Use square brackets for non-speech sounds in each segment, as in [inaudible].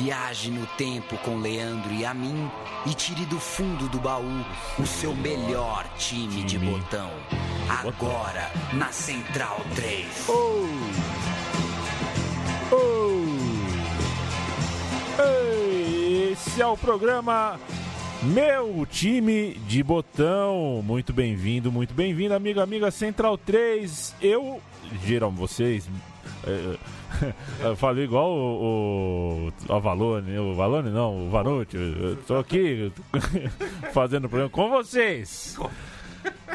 Viaje no tempo com Leandro e a mim e tire do fundo do baú o seu melhor time, de botão. Agora na Central 3. Oh! Oh! Esse é o programa Meu Time de Botão. Muito bem-vindo, muito bem-vindo, amigo, amiga Central 3. Eu, geral, vocês. [laughs] Eu falei igual o, o Avalone, o Valone não, o Vanucci. Eu tô aqui [laughs] fazendo programa com vocês.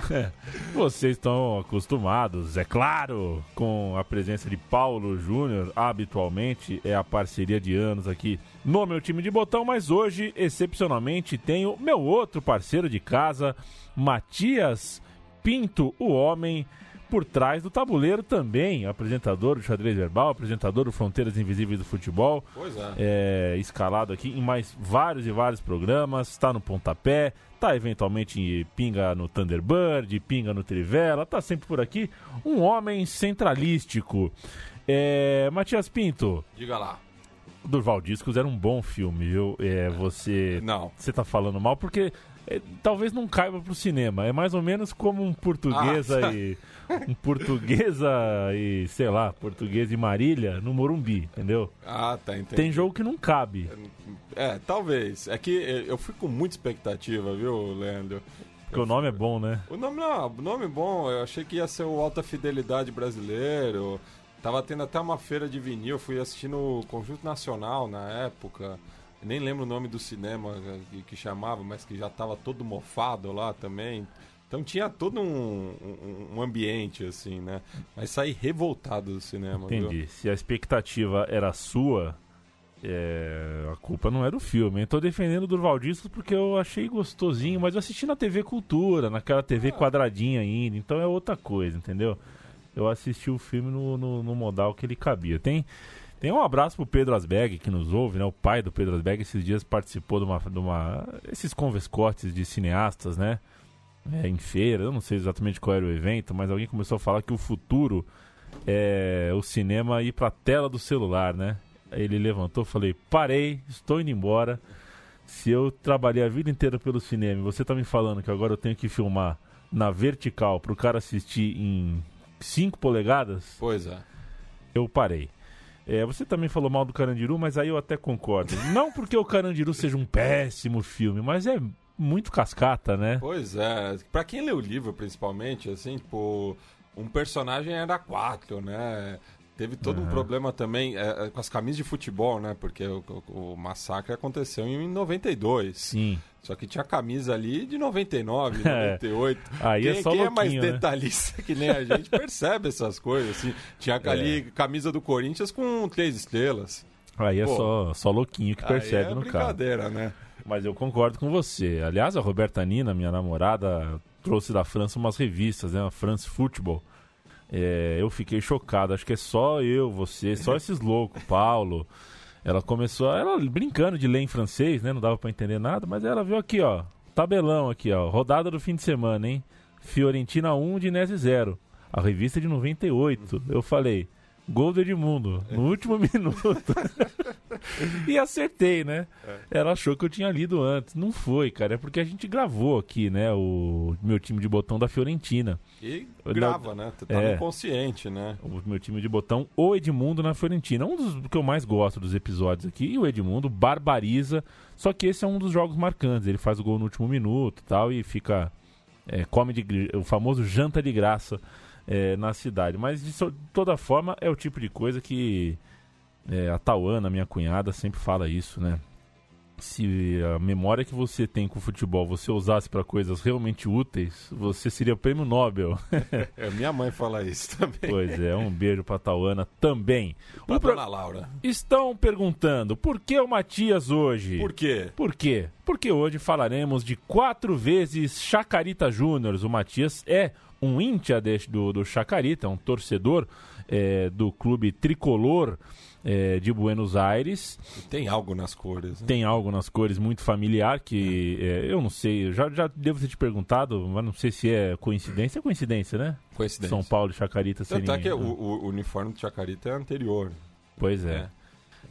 [laughs] Vocês estão acostumados, é claro, com a presença de Paulo Júnior. Habitualmente é a parceria de anos aqui no meu time de botão, mas hoje, excepcionalmente, tenho meu outro parceiro de casa, Matias Pinto, o homem por trás do tabuleiro também, apresentador do xadrez verbal, apresentador do Fronteiras Invisíveis do Futebol. Pois é. é escalado aqui em mais vários e vários programas, está no pontapé, tá eventualmente pinga no Thunderbird, pinga no Trivela, tá sempre por aqui. Um homem centralístico. É, Matias Pinto. Diga lá. Durval Discos era um bom filme, viu? É, você. Não. Você tá falando mal porque é, talvez não caiba pro cinema. É mais ou menos como um portuguesa ah, [laughs] e [laughs] um portuguesa e, sei lá, português e Marília no Morumbi, entendeu? Ah, tá, entendi. Tem jogo que não cabe. É, talvez. É que eu fui com muita expectativa, viu, Leandro? Porque o nome é bom, né? O nome não, o nome é bom. Eu achei que ia ser o Alta Fidelidade brasileiro. Tava tendo até uma feira de vinil, fui assistindo o Conjunto Nacional na época. Nem lembro o nome do cinema que, que chamava, mas que já tava todo mofado lá também. Então tinha todo um, um, um, ambiente, assim, né? Mas saí revoltado do cinema. Entendi. Viu? Se a expectativa era sua, é... a culpa não era o filme. Eu tô defendendo o Durval Discos porque eu achei gostosinho, mas eu assisti na TV Cultura, naquela TV ah. quadradinha ainda, então é outra coisa, entendeu? Eu assisti o filme no, no, no modal que ele cabia. Tem. Tem um abraço pro Pedro Asberg, que nos ouve, né? O pai do Pedro Asberg esses dias participou de uma. De uma esses converscotes de cineastas, né? É, em feira, eu não sei exatamente qual era o evento, mas alguém começou a falar que o futuro é o cinema ir para a tela do celular, né? Ele levantou, falei: "Parei, estou indo embora. Se eu trabalhei a vida inteira pelo cinema, e você tá me falando que agora eu tenho que filmar na vertical para o cara assistir em 5 polegadas?" Pois é. Eu parei. É, você também falou mal do Carandiru, mas aí eu até concordo. Não porque o Carandiru seja um péssimo filme, mas é muito cascata, né? Pois é. Pra quem lê o livro, principalmente, assim, tipo, um personagem era quatro, né? Teve todo uhum. um problema também é, é, com as camisas de futebol, né? Porque o, o, o, massacre aconteceu em 92. Sim. Só que tinha camisa ali de 99, 98. [laughs] É. Aí é quem, é só quem é mais né? detalhista que nem a gente [laughs] percebe essas coisas. Assim. Tinha ali é. camisa do Corinthians com três estrelas. Aí é só, só louquinho que percebe é no carro. brincadeira, né? Mas eu concordo com você. Aliás, a Roberta Nina, minha namorada, trouxe da França umas revistas, né? A France Football. É, eu fiquei chocado. Acho que é só eu, você, só [laughs] esses loucos, Paulo. Ela começou, ela brincando de ler em francês, né? Não dava para entender nada, mas ela viu aqui, ó, tabelão aqui, ó, rodada do fim de semana, hein? Fiorentina 1, Dinese 0. A revista é de 98. Eu falei, Gol do Edmundo, no último [laughs] minuto. [laughs] e acertei, né? É. Ela achou que eu tinha lido antes. Não foi, cara. É porque a gente gravou aqui, né? O meu time de botão da Fiorentina. E grava, né? Tá é, no consciente, né? O meu time de botão, o Edmundo na Fiorentina. Um dos que eu mais gosto dos episódios aqui. E o Edmundo barbariza. Só que esse é um dos jogos marcantes. Ele faz o gol no último minuto e tal. E fica. É, come de, o famoso janta de graça é, na cidade. Mas de toda forma é o tipo de coisa que é, a Tauana, minha cunhada, sempre fala isso, né? Se a memória que você tem com o futebol você usasse para coisas realmente úteis, você seria prêmio Nobel. [laughs] É, minha mãe fala isso também. pois é, um beijo pra Tauana também. Pra pro- dona Laura. Estão perguntando por que o Matias hoje? Por quê? Por quê? Porque hoje falaremos de quatro vezes Chacarita Júnior. O Matias é um íntia do, do Chacarita, um torcedor é, do clube tricolor é, de Buenos Aires. Tem algo nas cores. Né? Tem algo nas cores muito familiar que é, eu não sei, eu já, já devo ter te perguntado, mas não sei se é coincidência. É coincidência, né? Coincidência. São Paulo e Chacarita Tanto serem... é que o, o- uniforme do Chacarita é anterior. Pois é.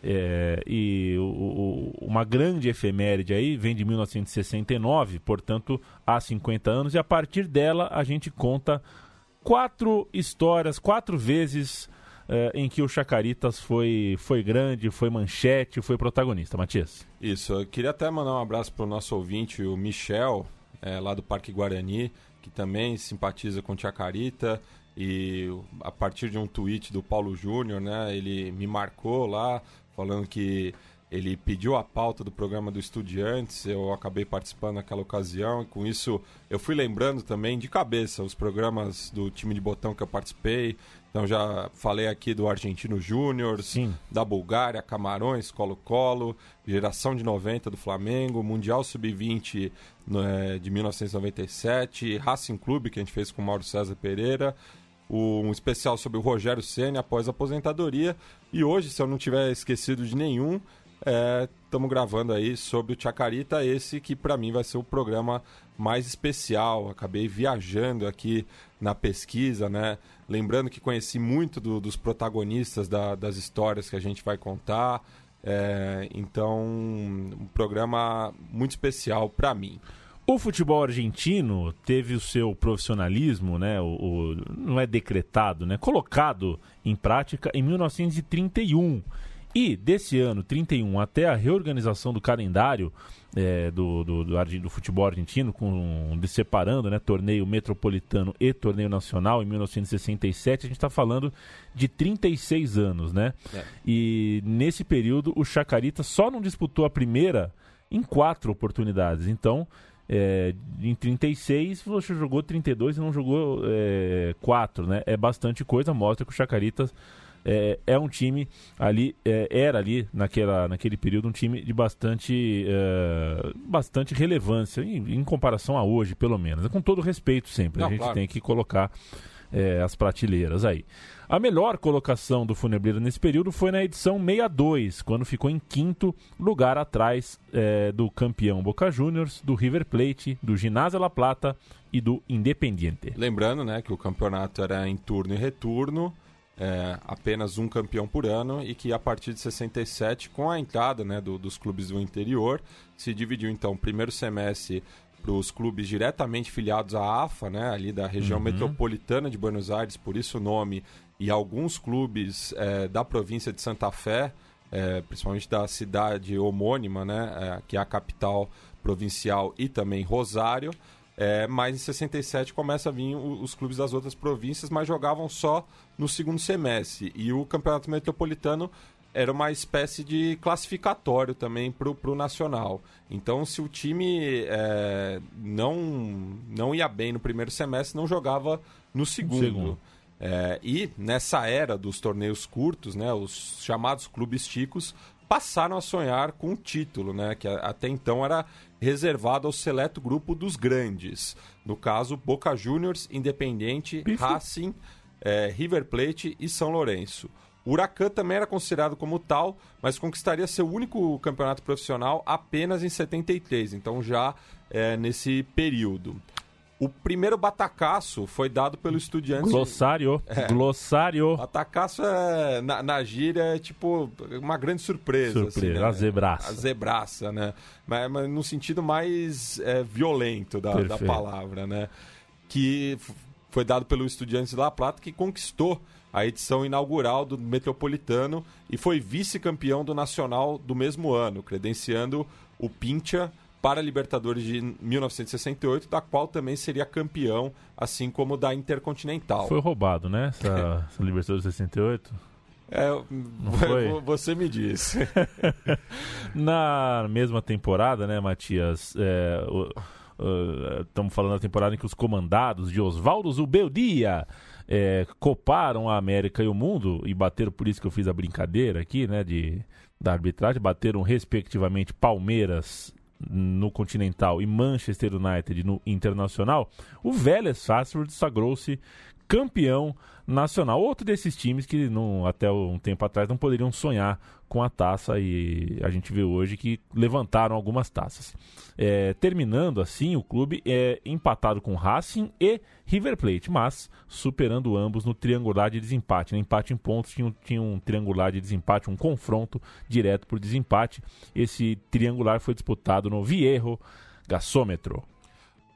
É, e o- o- uma grande efeméride aí vem de 1969, portanto, há 50 anos, e a partir dela a gente conta quatro histórias, quatro vezes é, em que o Chacaritas foi, foi grande, foi manchete, foi protagonista. Matias. Isso, eu queria até mandar um abraço pro nosso ouvinte, o Michel, é, lá do Parque Guarani, que também simpatiza com o Chacarita. E a partir de um tweet do Paulo Júnior, né, ele me marcou lá, falando que ele pediu a pauta do programa do Estudiantes, eu acabei participando naquela ocasião, e com isso eu fui lembrando também de cabeça os programas do time de botão que eu participei. Então já falei aqui do Argentino Júnior, da Bulgária, Camarões, Colo-Colo, geração de 90 do Flamengo, Mundial Sub-20 no- eh, de 1997, Racing Clube, que a gente fez com o Mauro César Pereira, um especial sobre o Rogério Ceni após a aposentadoria. E hoje, se eu não tiver esquecido de nenhum, estamos gravando aí sobre o Chacarita, esse que para mim vai ser o programa mais especial. Acabei viajando aqui na pesquisa, né? Lembrando que conheci muito do- dos protagonistas da- das histórias que a gente vai contar. É, então, um programa muito especial para mim. O futebol argentino teve o seu profissionalismo, né, o, o- não é decretado, né, colocado em prática em 1931. E desse ano, 31, até a reorganização do calendário é, do, do, do, do futebol argentino, com, de separando né, torneio metropolitano e torneio nacional em 1967, a gente está falando de 36 anos, né? É. E nesse período o Chacarita só não disputou a primeira em quatro oportunidades. Então, é, em 36 você jogou 32 e não jogou é, 4, né? É bastante coisa, mostra que o Chacaritas é, é um time ali, é, era ali naquela, naquele período um time de bastante, é, bastante relevância, em, em comparação a hoje, pelo menos. Com todo respeito sempre, Não, a gente claro. tem que colocar é, as prateleiras aí. A melhor colocação do Funebreiro nesse período foi na edição 62, quando ficou em quinto lugar atrás é, do campeão Boca Juniors, do River Plate, do Ginásio La Plata e do Independiente. Lembrando né, que o campeonato era em turno e retorno, é, apenas um campeão por ano, e que a partir de 67, com a entrada né, do- dos clubes do interior, se dividiu então o primeiro semestre para os clubes diretamente filiados à AFA, né, ali da região metropolitana de Buenos Aires, por isso o nome, e alguns clubes é, da província de Santa Fé, é, principalmente da cidade homônima, né, é, que é a capital provincial, e também Rosário. É, mas em 67 começa a vir o- os clubes das outras províncias, mas jogavam só no segundo semestre. E o campeonato metropolitano era uma espécie de classificatório também para o nacional. Então, se o time é, não, não ia bem no primeiro semestre, não jogava no segundo. segundo. É, e nessa era dos torneios curtos, né, os chamados clubes ticos passaram a sonhar com o título, né, que até então era reservado ao seleto grupo dos grandes. No caso, Boca Juniors, Independiente, Bife. Racing, é, River Plate e São Lourenço. O Huracan também era considerado como tal, mas conquistaria seu único campeonato profissional apenas em 73, então já é, nesse período. O primeiro batacaço foi dado pelo Estudiantes. Glossário, glossário, Batacaço é, na, na gíria é tipo uma grande surpresa. Surpresa, assim, né? a zebraça. A zebraça, né? Mas, mas no sentido mais é, violento da, da palavra, né? Que foi dado pelo Estudiantes de La Plata, que conquistou a edição inaugural do Metropolitano e foi vice-campeão do Nacional do mesmo ano, credenciando o Pincha para a Libertadores de 1968, da qual também seria campeão, assim como da Intercontinental. Foi roubado, né? Essa, [laughs] essa Libertadores de 68? É, foi? você me disse. [laughs] Na mesma temporada, né, Matias? É, estamos falando da temporada em que os comandados de Oswaldo Zubeldia é, coparam a América e o mundo e bateram, por isso que eu fiz a brincadeira aqui, né, de, da arbitragem, bateram respectivamente Palmeiras no Continental e Manchester United no Internacional, o Vélez Sarsfield sagrou-se campeão nacional. Outro desses times que não, até um tempo atrás não poderiam sonhar com a taça e a gente vê hoje que levantaram algumas taças. É, terminando assim, o clube é empatado com Racing e River Plate, mas superando ambos no triangular de desempate. Né? Empate em pontos tinha, tinha um triangular de desempate, um confronto direto por desempate. Esse triangular foi disputado no Viejo Gasômetro.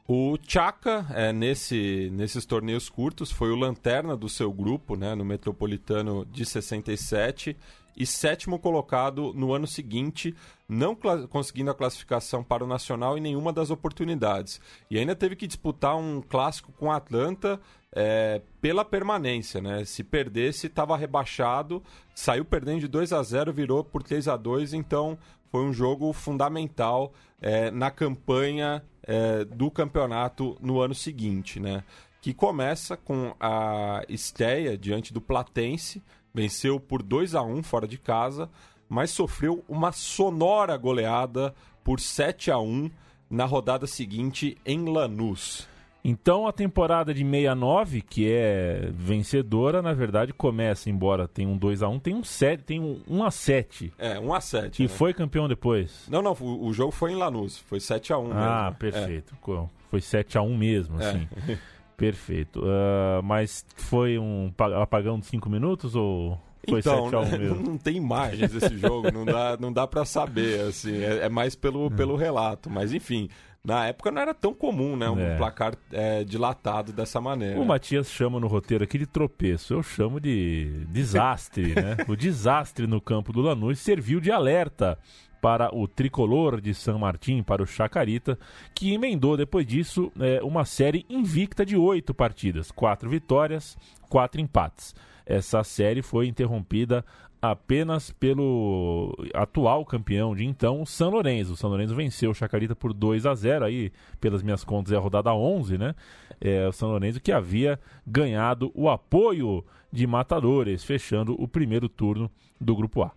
O Chaka, é, nesse, nesses torneios curtos, foi o lanterna do seu grupo, né, no Metropolitano de 67, e sétimo colocado no ano seguinte, não conseguindo a classificação para o Nacional em nenhuma das oportunidades. E ainda teve que disputar um clássico com a Atlanta é, pela permanência. Né? Se perdesse, estava rebaixado, saiu perdendo de 2 a 0 virou por 3 a 2 então foi um jogo fundamental é, na campanha é, do campeonato no ano seguinte, né? Que começa com a estreia diante do Platense, venceu por 2 a 1 fora de casa, mas sofreu uma sonora goleada por 7 a 1 na rodada seguinte em Lanús. Então a temporada de 69, que é vencedora, na verdade começa, embora tenha um 2 a 1 tem um 7, tem um 1 a 7. É, 1 a 7. E né? foi campeão depois. Não, não, o, o, jogo foi em Lanús, foi 7 a 1 Ah, mesmo. perfeito. É. Foi 7 a 1 mesmo, assim. É. Perfeito. Uh, [laughs] mas foi um apagão de 5 minutos ou foi então, 7 a 1 mesmo? Não tem imagens desse jogo, não dá, não dá para saber, assim, é, é mais pelo, hum. pelo relato. Mas enfim, na época não era tão comum, né? Um é. placar é, dilatado dessa maneira. O Matias chama no roteiro aqui de tropeço. Eu chamo de desastre, [laughs] né? O desastre no campo do Lanús serviu de alerta para o tricolor de San Martín, para o Chacarita, que emendou depois disso é, uma série invicta de oito partidas, quatro vitórias, quatro empates. Essa série foi interrompida apenas pelo atual campeão de então, o São Lourenço. O São Lourenço venceu o Chacarita por 2 a 0 aí, pelas minhas contas, é a rodada 11, né? É, o São Lourenço que havia ganhado o apoio de Matadores, fechando o primeiro turno do Grupo A.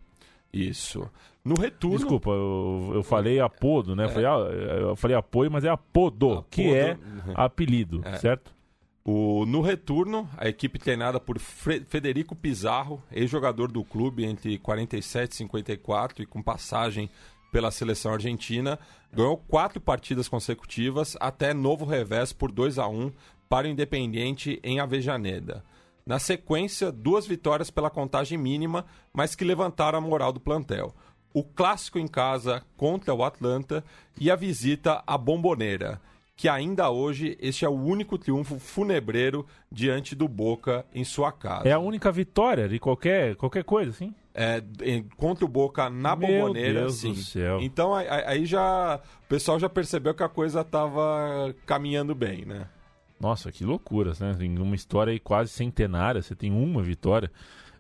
Isso. No retorno. Desculpa, eu, eu falei apodo, né? É. Eu, falei, eu falei apoio, mas é apodo, apodo. que é [laughs] apelido, é. certo? O, no retorno, a equipe treinada por Federico Pizarro, ex-jogador do clube entre 47 e 54 e com passagem pela seleção argentina, ganhou quatro partidas consecutivas até novo revés por 2 a 1 para o Independiente em Avejaneda. Na sequência, duas vitórias pela contagem mínima, mas que levantaram a moral do plantel. O clássico em casa contra o Atlanta e a visita à Bomboneira que ainda hoje este é o único triunfo funebreiro diante do Boca em sua casa. É a única vitória de qualquer, qualquer coisa, sim? É, contra o Boca na Meu bomboneira, Deus sim. Do céu. Então aí, já o pessoal já percebeu que a coisa estava caminhando bem, né? Nossa, que loucuras, né? Em uma história aí quase centenária, você tem uma vitória.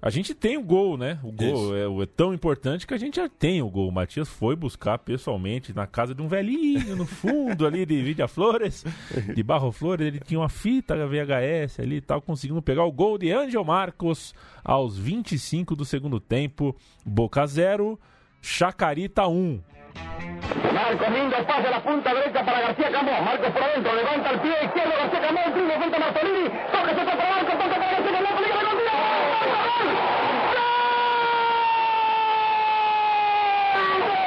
A gente tem o gol, né? O gol é, é, tão importante que a gente já tem o gol. O Matias foi buscar pessoalmente na casa de um velhinho no fundo ali de Vidia Flores, de Barro Flores. Ele tinha uma fita VHS ali e tal, conseguindo pegar o gol de Angel Marcos aos 25 do segundo tempo. Boca 0, Chacarita 1. Um. Marcos lindo pase a la punta derecha para García. Marcos por dentro, levanta el pie izquierdo García frente a Martolini. Toca, se para Marcos, toca para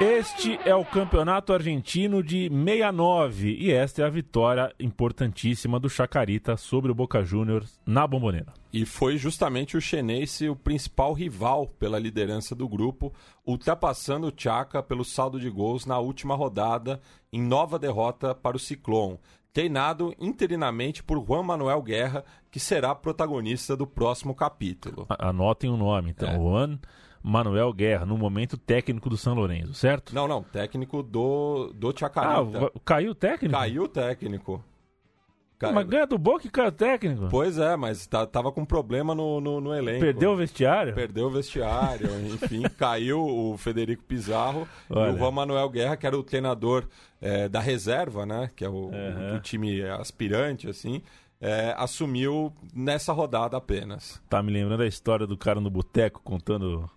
Este é o Campeonato Argentino de 69 e esta é a vitória importantíssima do Chacarita sobre o Boca Juniors na Bombonera. E foi justamente o Chenense o principal rival pela liderança do grupo, ultrapassando o Chaca pelo saldo de gols na última rodada em nova derrota para o Ciclone, treinado interinamente por Juan Manuel Guerra, que será protagonista do próximo capítulo. Anotem o nome, então, é. Juan Manuel Guerra, no momento técnico do São Lourenço, certo? Não, não, técnico do, do Ah, Chacarita. va- caiu o técnico? Caiu o técnico. Ca- Mas ganha do Boca e cai o técnico. Pois é, mas tá- tava com problema no, no, no elenco. Perdeu o vestiário? Perdeu o vestiário, [laughs] enfim, caiu o Federico Pizarro Olha. e o Juan Manuel Guerra, que era o treinador eh, da reserva, né? Que é o, Uhum. o time aspirante, assim, eh, assumiu nessa rodada apenas. Tá me lembrando a história do cara no boteco contando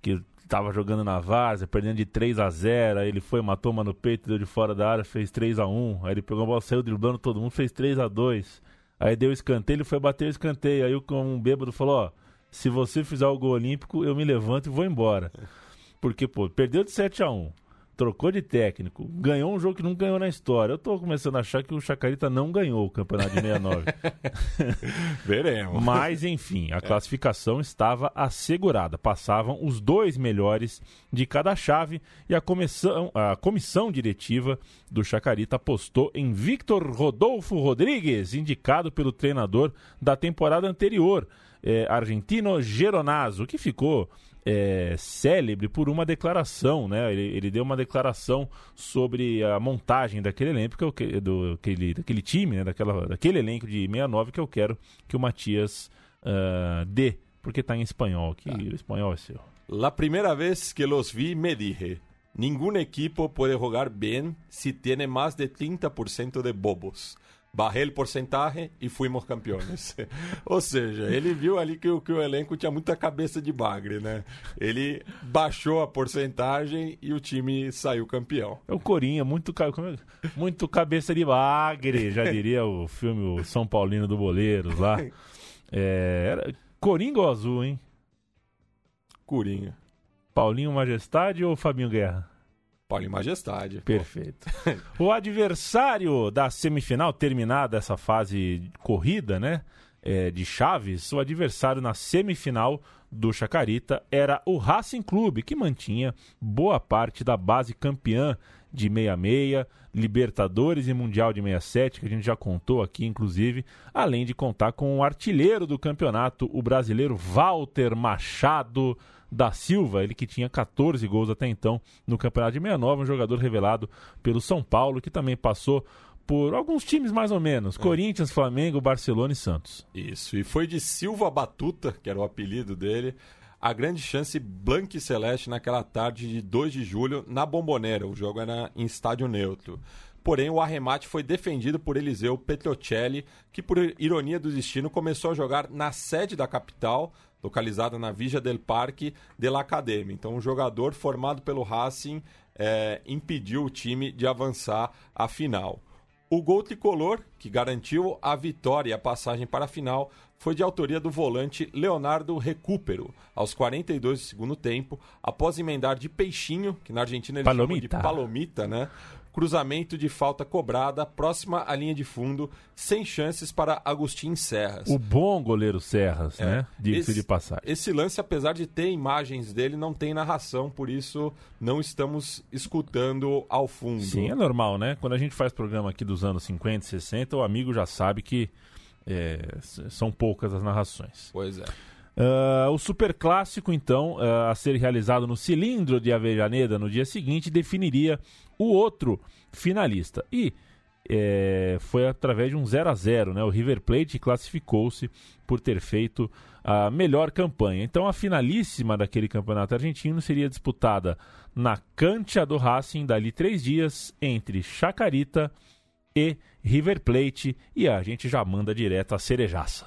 que tava jogando na várzea, perdendo de 3 a 0 aí ele foi, matou uma no peito, deu de fora da área, fez 3 a 1 aí ele pegou a bola, saiu driblando todo mundo, fez 3 a 2 aí deu escanteio, ele foi bater o escanteio, aí um bêbado falou, ó, se você fizer o gol olímpico, eu me levanto e vou embora. Porque, pô, perdeu de 7 a 1 trocou de técnico, ganhou um jogo que não ganhou na história. Eu tô começando a achar que o Chacarita não ganhou o campeonato de [laughs] 69. Veremos. Mas, enfim, a classificação estava assegurada. Passavam os dois melhores de cada chave e a comissão, a comissão diretiva do Chacarita apostou em Victor Rodolfo Rodrigues, indicado pelo treinador da temporada anterior, eh, argentino Geronazo, que ficou é, célebre por uma declaração, né? Ele, ele deu uma declaração sobre a montagem daquele elenco, que eu, que- do, aquele, daquele time, né? Daquela, daquele elenco de 69 que eu quero que o Matias ah, dê, porque está em espanhol, que o espanhol é seu. La primera vez que los vi me dije, ningún equipo puede jugar bien si tiene más de 30% de bobos. Bajé el porcentaje e fuimos campeones. [laughs] Ou seja, ele viu ali que, o- que o elenco tinha muita cabeça de bagre, né? Ele baixou a porcentagem e o time saiu campeão. É o Corinha, muito, é- muito cabeça de bagre, já [laughs] diria o filme o São Paulino do Boleiros lá. [laughs] É, era Coringa ou Azul, hein? Curinha. Paulinho Majestade ou Fabinho Guerra? Paulo e Majestade. Perfeito. [laughs] o adversário da semifinal, terminada essa fase corrida, né? é, de Chaves, o adversário na semifinal do Chacarita era o Racing Clube, que mantinha boa parte da base campeã de 66, Libertadores e Mundial de 67, que a gente já contou aqui, inclusive, além de contar com o artilheiro do campeonato, o brasileiro Walter Machado da Silva, ele que tinha 14 gols até então no campeonato de 69, um jogador revelado pelo São Paulo, que também passou por alguns times mais ou menos, Corinthians, Flamengo, Barcelona e Santos. Isso, e foi de Silva Batuta, que era o apelido dele, a grande chance branca e celeste naquela tarde de 2 de julho na Bombonera. O jogo era em estádio neutro. Porém, o arremate foi defendido por Eliseu Petrocelli, que, por ironia do destino, começou a jogar na sede da capital, localizada na Vigia del Parque de la Academia. Então, um jogador formado pelo Racing eh, impediu o time de avançar à final. O gol tricolor, que garantiu a vitória e a passagem para a final, foi de autoria do volante Leonardo Recupero, aos 42 do segundo tempo, após emendar de peixinho, que na Argentina eles chamam de Palomita. palomita, né? Cruzamento de falta cobrada, próxima à linha de fundo, sem chances para Agostinho Serras. O bom goleiro Serras, É. né? Diga-se Esse- de passagem. Esse lance, apesar de ter imagens dele, não tem narração, por isso não estamos escutando ao fundo. Sim, é normal, né? Quando a gente faz programa aqui dos anos 50 e 60, o amigo já sabe que é, são poucas as narrações. Pois é. Ah, o Super Clássico, então, ah, a ser realizado no Cilindro de Avejaneda no dia seguinte, definiria o outro finalista. E é, foi através de um 0 a 0 né? O River Plate classificou-se por ter feito a melhor campanha. Então, a finalíssima daquele campeonato argentino seria disputada na cancha do Racing, dali três dias, entre Chacarita e River Plate. E a gente já manda direto a cerejaça.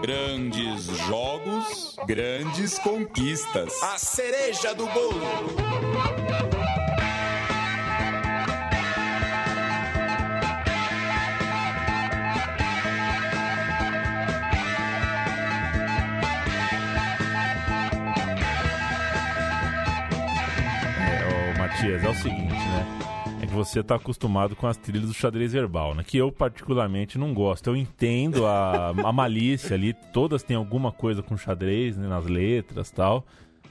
Grandes jogos, grandes conquistas. A cereja do bolo. Matias, é o seguinte, né? É que você tá acostumado com as trilhas do xadrez verbal, né? Que eu particularmente não gosto. Eu entendo a, a malícia ali, todas têm alguma coisa com xadrez, né? Nas letras tal.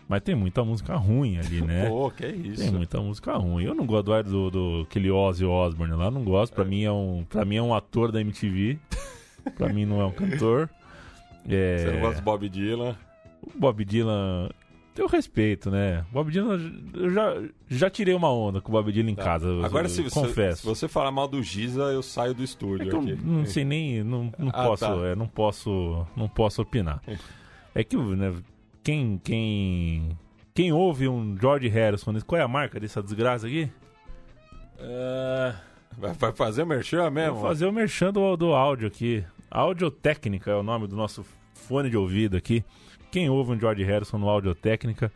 Mas tem muita música ruim ali, né? [laughs] Pô, que isso. Tem muita música ruim. Eu não gosto do, do, do aquele Ozzy Osbourne lá, não gosto. Pra, mim é um, pra mim é um ator da MTV. pra mim não é um cantor. É... Você não gosta do Bob Dylan? O Bob Dylan, eu respeito, né? Bob Dylan, eu já, já tirei uma onda com o Bob Dylan em Tá. casa. eu- Agora, eu se você, confesso. se você falar mal do Giza, eu saio do É estúdio eu aqui. não sei nem, não, não Ah, posso, tá. é, não posso, não posso opinar. É que, né, quem, quem, quem ouve um George Harrison, qual é a marca dessa desgraça aqui? É, Vai, fazer merchan mesmo? Vou fazer o merchan do, do áudio aqui. Audiotécnica é o nome do nosso fone de ouvido aqui. Quem ouve um George Harrison no Audiotécnica,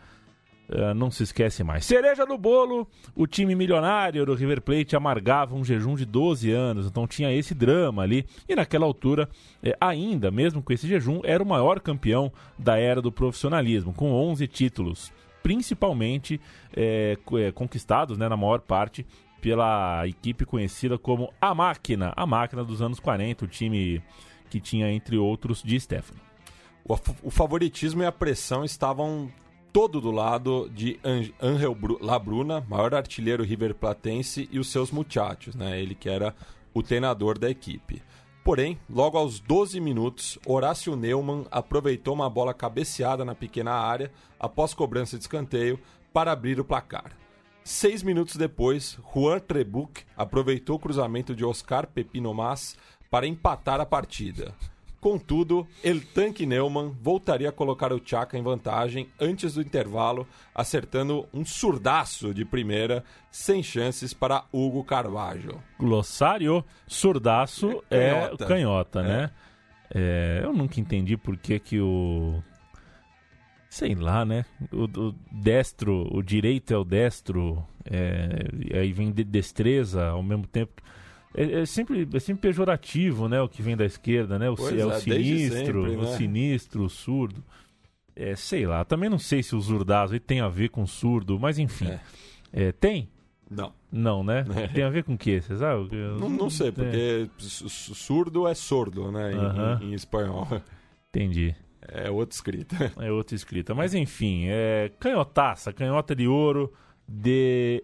eh, não se esquece mais. Cereja do bolo, o time milionário do River Plate amargava um jejum de 12 anos, então tinha esse drama ali. E naquela altura, eh, ainda, mesmo com esse jejum, era o maior campeão da era do profissionalismo, com 11 títulos. Principalmente eh, eh, conquistados, né, na maior parte, pela equipe conhecida como A Máquina, a máquina dos anos 40, o time que tinha, entre outros, de Stefano. O, o favoritismo e a pressão estavam todo do lado de An- Angel Bru- Labruna, maior artilheiro riverplatense, e os seus muchachos, né? Ele que era o treinador da equipe. Porém, logo aos 12 minutos, Horácio Neumann aproveitou uma bola cabeceada na pequena área, após cobrança de escanteio, para abrir o placar. Seis minutos depois, Juan Trebuch aproveitou o cruzamento de Oscar Pepino Mas para empatar a partida. Contudo, El Tanque Neumann voltaria a colocar o Chaka em vantagem antes do intervalo, acertando um surdaço de primeira, sem chances para Hugo Carvalho. Glossário, surdaço é Canhota. canhota, né? É, eu nunca entendi por que que o... Sei lá, né? O, o destro, o direito é o destro, é, e aí vem de destreza ao mesmo tempo. É, é sempre, é sempre pejorativo, né? O que vem da esquerda, né? O, Pois é, o é, desde sinistro, sempre, o né? sinistro, o surdo. É, sei lá, também não sei se o surdaço aí tem a ver com surdo, mas enfim. É. É, tem? Não, Não, né? Tem a ver com o quê? Você sabe? Eu- não, não sei, É, porque su- su- surdo é sordo, né? Em, Aham. em- em espanhol. entendi. É outra escrita. É outra escrita. Mas enfim, é canhotaça, canhota de ouro de.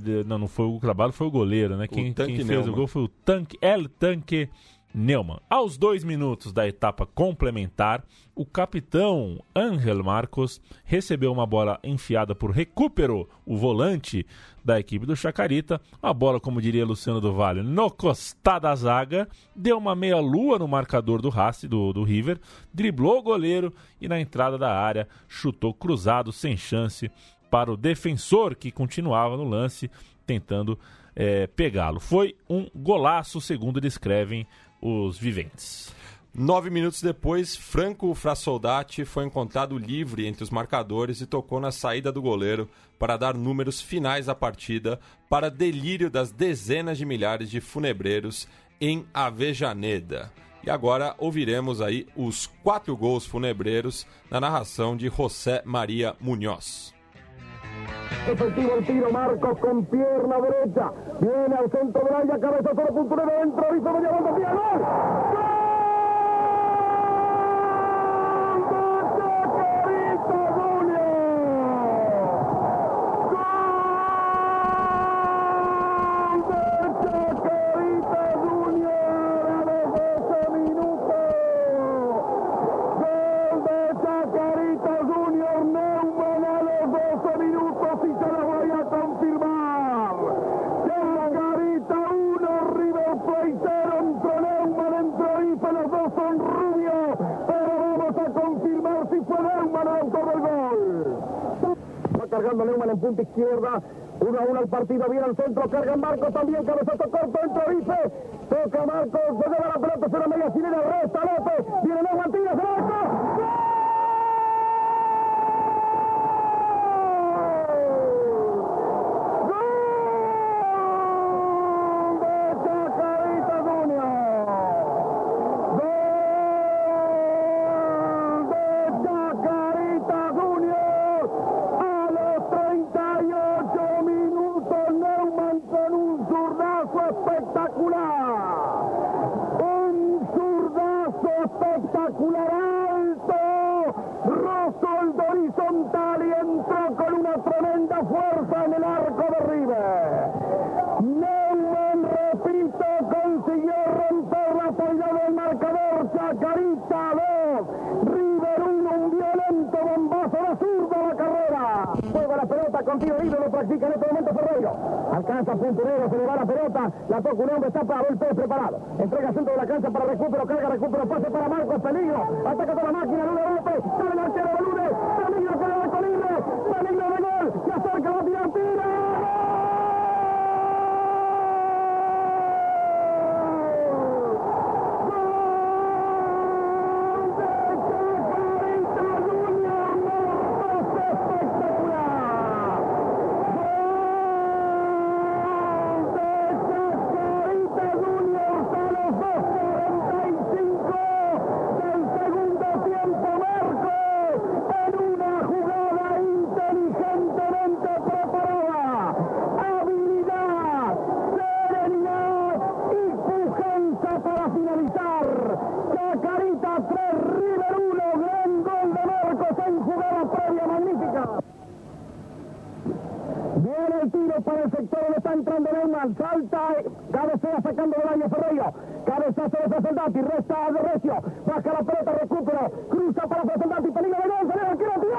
De- não, não foi o Trabalho, foi o goleiro, né? Quem, quem fez Neumann. o gol foi o Tanque, El Tanque Neumann. Aos dois minutos da etapa complementar, o capitão Ángel Marcos recebeu uma bola enfiada por Recupero, o volante da equipe do Chacarita. A bola, como diria Luciano do Vale, no costado da zaga, deu uma meia-lua no marcador do Racing, do, do River, driblou o goleiro e na entrada da área chutou cruzado, sem chance, para o defensor que continuava no lance, tentando eh, pegá-lo. Foi um golaço, segundo descrevem os viventes. Nove minutos depois, Franco Frasoldati foi encontrado livre entre os marcadores e tocou na saída do goleiro para dar números finais à partida para delírio das dezenas de milhares de funebreiros em Avejaneda. E agora ouviremos aí os quatro gols funebreiros na narração de José Maria Munhoz. Efectivo el tiro, Marcos con pierna derecha. Viene al centro del área, cabeza sobre punturero, vuelta, tira, gol. ¡Gol! Izquierda. 1 a 1 el partido, viene al centro, carga Marcos también, cabezazo corto, entra Ife. Toca Marcos, se lleva la pelota, se la media chilena, resta López. Viene Neumann, tira, se Punturero, se le va la pelota, la toca un hombre, está para pez preparado. Entrega centro de la cancha para recupero, carga, recupero, pase para Marcos, peligro. Ataca toda la máquina, Lude López, sale el Cabezazo de Soldati, resta de Recio. Baja la pelota, recupero. Cruza para Soldati, peligro de gol. Salió, quiero tiro.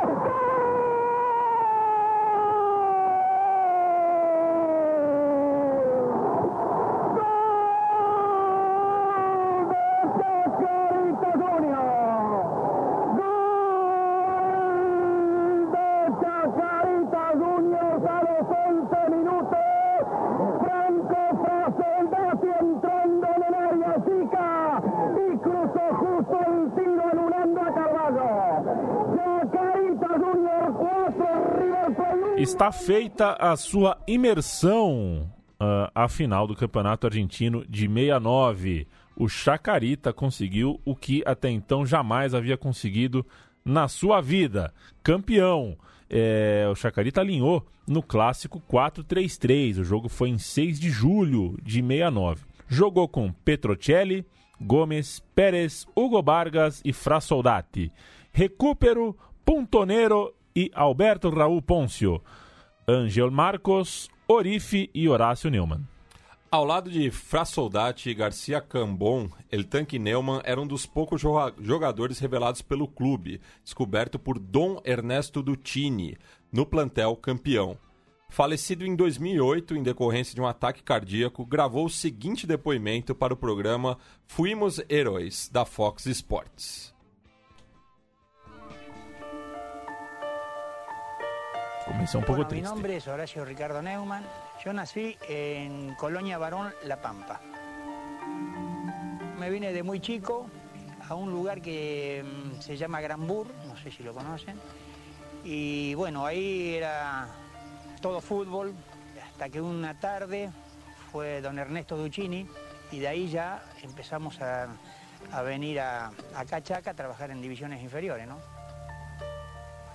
¡Gol de Chacarita Junior! ¡Gol de Chacarita Juniors a los 11 minutos! Franco Frasoldati entrando en el área chica y cruzó justo el tiro anulando a Carvalho. Chacarita Junior 4, River Plate 1. Está feita a sua imersão ah, à final do Campeonato Argentino de 69. O Chacarita conseguiu o que até então jamais havia conseguido na sua vida. Campeão. É, o Chacarita alinhou no clássico 4-3-3. O jogo foi em 6 de julho de 69. Jogou com Petrocelli, Gomes, Pérez, Hugo Vargas e Frasoldati. Recupero, Puntonero e Alberto Raul Poncio. Angel Marcos, Orife e Horácio Neumann. Ao lado de Fra Soldati e Garcia Cambon, El Tanque Neumann era um dos poucos joga- jogadores revelados pelo clube, descoberto por Dom Ernesto Duccini, no plantel campeão. Falecido em 2008 em decorrência de um ataque cardíaco, gravou o seguinte depoimento para o programa Fuimos Heróis, da Fox Sports. Bueno, mi nombre es Horacio Ricardo Neumann. Yo nací en Colonia Barón, La Pampa. Me vine de muy chico a un lugar que mm, se llama Granbur, no sé si lo conocen. Y bueno, ahí era todo fútbol, hasta que una tarde fue don Ernesto Duccini y de ahí ya empezamos a, a venir a, a Cachaca a trabajar en divisiones inferiores, ¿no?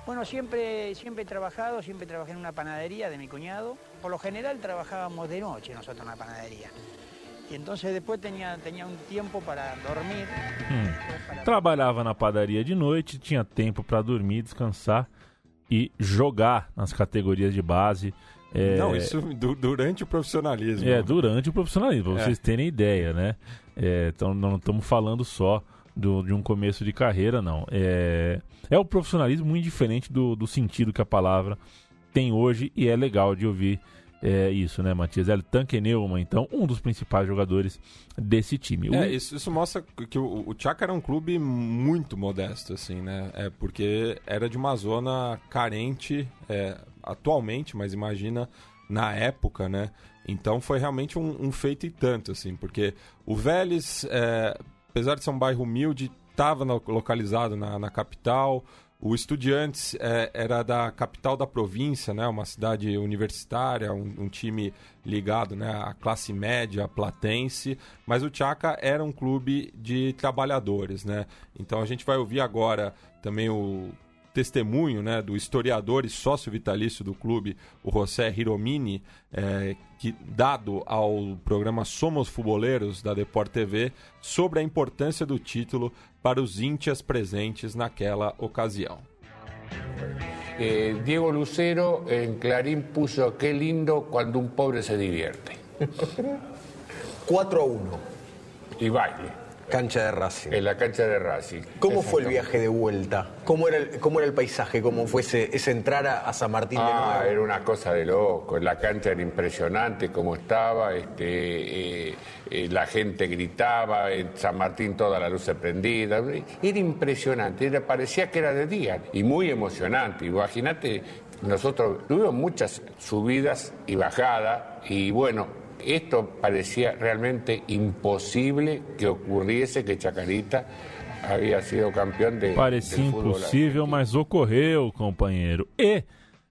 Bueno, siempre, siempre he trabajado, siempre trabajé en una panadería de mi cuñado. Por lo general trabajábamos de noche nosotros en la panadería. Y entonces después tenía, tenía un tiempo para dormir. para- Trabalhava na padaria de noite, tinha tempo para dormir, descansar e jogar nas categorias de base. É, Não, isso du- durante o profissionalismo. É, durante o profissionalismo, pra É. vocês terem ideia, né? É, então não estamos falando só do- de um começo de carreira, não. É, é o profissionalismo muito diferente do, do sentido que a palavra tem hoje e é legal de ouvir é, isso, né, Matias? El Tanque Neumann, então, um dos principais jogadores desse time. O- É, isso, isso mostra que o, o Chaka era um clube muito modesto, assim, né? É porque era de uma zona carente é, atualmente, mas imagina na época, né? Então foi realmente um, um feito e tanto, assim, porque o Vélez, é, apesar de ser um bairro humilde, estava localizado na, na capital. O Estudiantes é, era da capital da província, né? Uma cidade universitária, um, um time ligado né, à classe média platense. Mas o Chaka era um clube de trabalhadores, né? Então a gente vai ouvir agora também o testemunho né, do historiador e sócio vitalício do clube, o José Hiromini, é, que, dado ao programa Somos Futboleiros da Deport TV, sobre a importância do título para os íntias presentes naquela ocasião. Eh, Diego Lucero en Clarín puso qué lindo cuando un pobre se divierte. [laughs] 4 a 1. Y baile. Cancha de Racing. En la cancha de Racing. ¿Cómo fue el viaje de vuelta? ¿Cómo era el, cómo era el paisaje? ¿Cómo fue ese, ese entrar a, a, San Martín de ah, nuevo? Era una cosa de loco. La cancha era impresionante como estaba. Este, eh, eh, la gente gritaba. En San Martín toda la luz prendida. Era impresionante. Era, parecía que era de día. Y muy emocionante. Imagínate, nosotros tuvimos muchas subidas y bajadas. Y bueno, esto parecía realmente imposible que ocurriese que Chacarita havia sido campeão de Parecia impossível, mas ocorreu, companheiro. E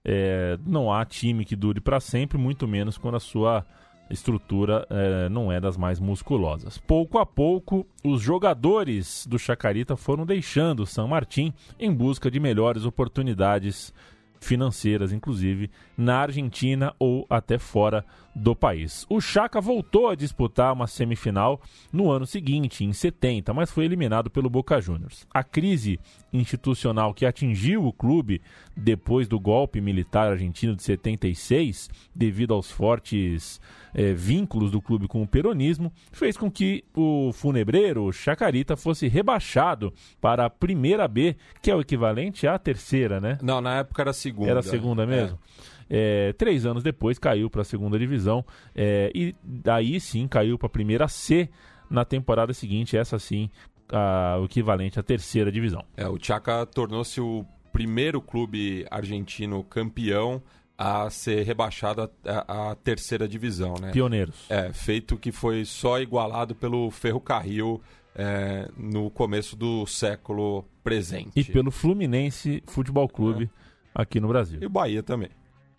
é, não há time que dure para sempre, muito menos quando a sua estrutura é, não é das mais musculosas. Pouco a pouco, os jogadores do Chacarita foram deixando o San Martín em busca de melhores oportunidades financeiras, inclusive na Argentina ou até fora do país. O Chaca voltou a disputar uma semifinal no ano seguinte, em 70, mas foi eliminado pelo Boca Juniors. A crise institucional que atingiu o clube depois do golpe militar argentino de 76, devido aos fortes eh, vínculos do clube com o peronismo, fez com que o funebreiro Chacarita fosse rebaixado para a primeira B, que é o equivalente à terceira, né? Não, na época era a segunda. Era a segunda mesmo? É. É, três anos depois caiu para a segunda divisão é, e daí sim caiu para a primeira C na temporada seguinte, essa sim a, o equivalente à terceira divisão. É, o Chaca tornou-se o primeiro clube argentino campeão a ser rebaixado à, terceira divisão, né? Pioneiros. É, feito que foi só igualado pelo Ferrocarril é, no começo do século presente. E pelo Fluminense Futebol Clube é. aqui no Brasil. E o Bahia também.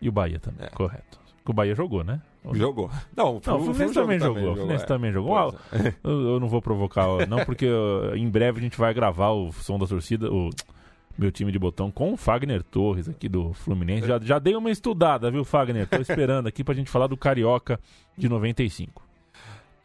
E o Bahia também, é. correto. O Bahia jogou, né? Jogou. Não, o, não, o Fluminense também, jogou. jogou. O Fluminense é. também jogou. Ah, eu, eu, não vou provocar, não, porque em breve a gente vai gravar o som da torcida, o meu time de botão com o Fagner Torres aqui do Fluminense. Já, já dei uma estudada, viu, Fagner? Tô esperando aqui pra gente falar do Carioca de 95.